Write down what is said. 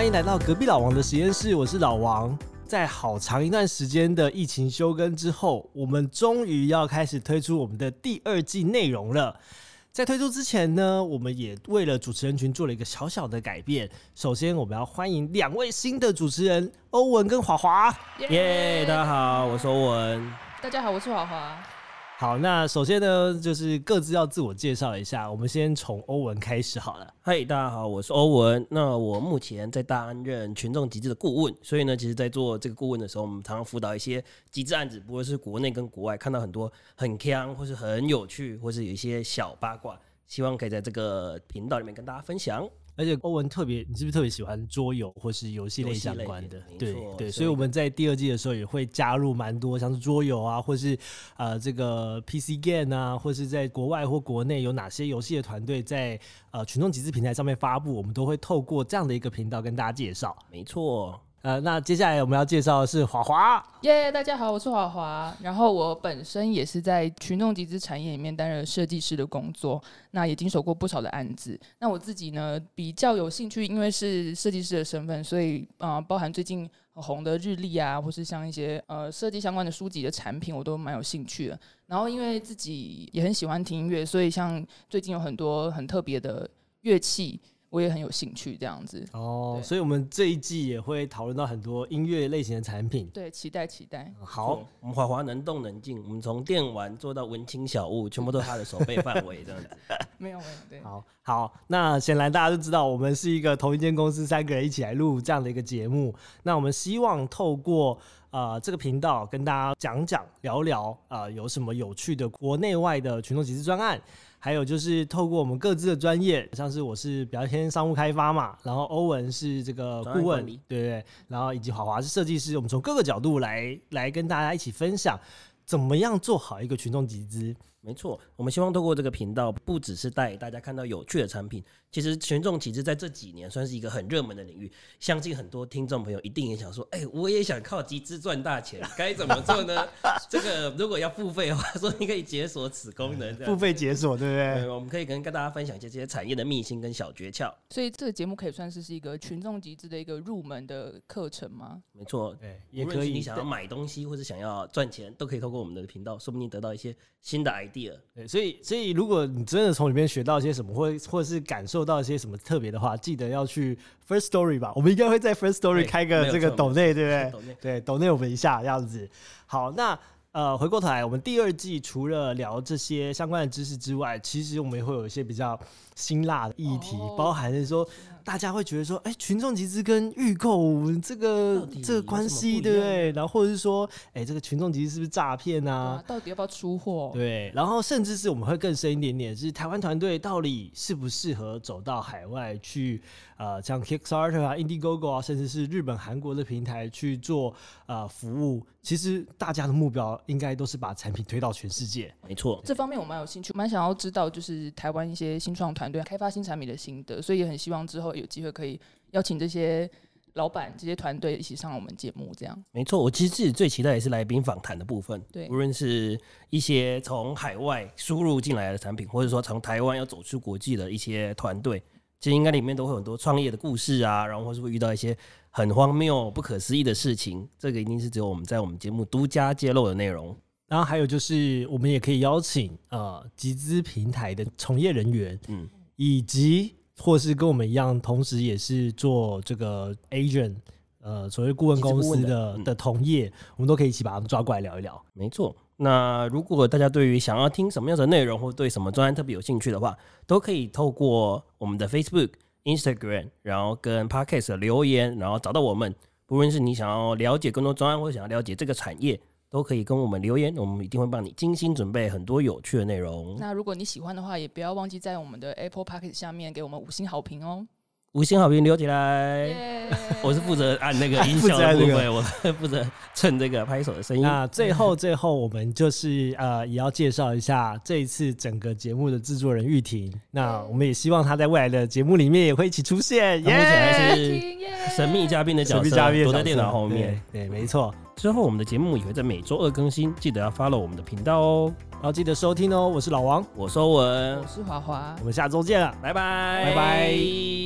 欢迎来到隔壁老王的实验室，我是老王。在好长一段时间的疫情休更之后，我们终于要开始推出我们的第二季内容了。在推出之前呢，我们也为了主持人群做了一个小小的改变。首先，我们要欢迎两位新的主持人欧文跟华华。耶，大家好，我是欧文。大家好，我是华华。好，那首先呢，就是各自要自我介绍一下。我们先从欧文开始好了。嗨，大家好，我是欧文。那我目前在担任群众极致的顾问，所以呢，其实，在做这个顾问的时候，我们常常辅导一些极致案子，不论是国内跟国外，看到很多很强或是很有趣，或是有一些小八卦，希望可以在这个频道里面跟大家分享。而且欧文特别，你是不是特别喜欢桌游或是游戏类相关的？对对，所以我们在第二季的时候也会加入蛮多，像是桌游啊，或是呃这个 PC game 啊，或是在国外或国内有哪些游戏的团队在呃群众集资平台上面发布，我们都会透过这样的一个频道跟大家介绍。没错。呃，那接下来我们要介绍的是华华。耶，大家好，我是华华。然后我本身也是在群众集资产业里面担任设计师的工作，那也经手过不少的案子。那我自己呢，比较有兴趣，因为是设计师的身份，所以呃，包含最近很红的日历啊，或是像一些呃设计相关的书籍的产品，我都蛮有兴趣的。然后因为自己也很喜欢听音乐，所以像最近有很多很特别的乐器。我也很有兴趣这样子哦，所以我们这一季也会讨论到很多音乐类型的产品。对，期待期待。好，我们华华能动能静，我们从电玩做到文青小物，全部都是他的手背范围这样子。没有没有，对。好，好，那显然大家都知道，我们是一个同一间公司，三个人一起来录这样的一个节目。那我们希望透过呃这个频道跟大家讲讲聊聊啊，有什么有趣的国内外的群众集资专案。还有就是透过我们各自的专业，像是我是比较偏商务开发嘛，然后欧文是这个顾问，对对，然后以及华华是设计师，我们从各个角度来来跟大家一起分享，怎么样做好一个群众集资。没错，我们希望透过这个频道，不只是带大家看到有趣的产品，其实群众集资在这几年算是一个很热门的领域。相信很多听众朋友一定也想说，哎，我也想靠集资赚大钱，该怎么做呢？这个如果要付费的话，说你可以解锁此功能，付费解锁，对不对？我们可以跟跟大家分享一些这些产业的秘辛跟小诀窍。所以这个节目可以算是是一个群众集资的一个入门的课程吗？没错，对，也可以。你想要买东西或者想要赚钱，都可以透过我们的频道，说不定得到一些新的 idea。对，所以。所以，如果你真的从里面学到一些什么，或或者是感受到一些什么特别的话，记得要去 First Story 吧。我们应该会在 First Story 开个这个抖内，对不对？对，抖内我们一下这样子。好，那呃，回过头来，我们第二季除了聊这些相关的知识之外，其实我们也会有一些比较辛辣的议题，包含是说。大家会觉得说，哎，群众集资跟预购这个这个关系，对不对？然后或者是说，哎，这个群众集资是不是诈骗啊？到底要不要出货？对，然后甚至是我们会更深一点点，是台湾团队到底适不适合走到海外去？呃，像 Kickstarter 啊、Indiegogo 啊，甚至是日本、韩国的平台去做呃服务，其实大家的目标应该都是把产品推到全世界。没错，这方面我蛮有兴趣，蛮想要知道，就是台湾一些新创团队开发新产品的心得，所以也很希望之后有机会可以邀请这些老板、这些团队一起上我们节目。这样没错，我其实自己最期待也是来宾访谈的部分。对，无论是一些从海外输入进来的产品，或者说从台湾要走出国际的一些团队。其实应该里面都会很多创业的故事啊，然后或是会遇到一些很荒谬、不可思议的事情。这个一定是只有我们在我们节目独家揭露的内容。然后还有就是，我们也可以邀请呃集资平台的从业人员，嗯，以及或是跟我们一样，同时也是做这个 agent，呃，所谓顾问公司的的同业，我们都可以一起把他们抓过来聊一聊。没错。那如果大家对于想要听什么样的内容，或对什么专案特别有兴趣的话，都可以透过我们的 Facebook、Instagram，然后跟 Podcast 留言，然后找到我们。不论是你想要了解更多专案，或者想要了解这个产业，都可以跟我们留言，我们一定会帮你精心准备很多有趣的内容。那如果你喜欢的话，也不要忘记在我们的 Apple Podcast 下面给我们五星好评哦。五星好评留起来，我是负责按那个 音效的部分，我负责趁这个拍手的声音。那最后最后，我们就是呃，也要介绍一下这一次整个节目的制作人玉婷。那我们也希望她在未来的节目里面也会一起出现。目前还是神秘嘉宾的角色，躲在电脑后面。对，没错。之后我们的节目也会在每周二更新，记得要 follow 我们的频道哦，然后记得收听哦。我是老王，我是欧文，我是华华，我们下周见了，拜拜，拜拜。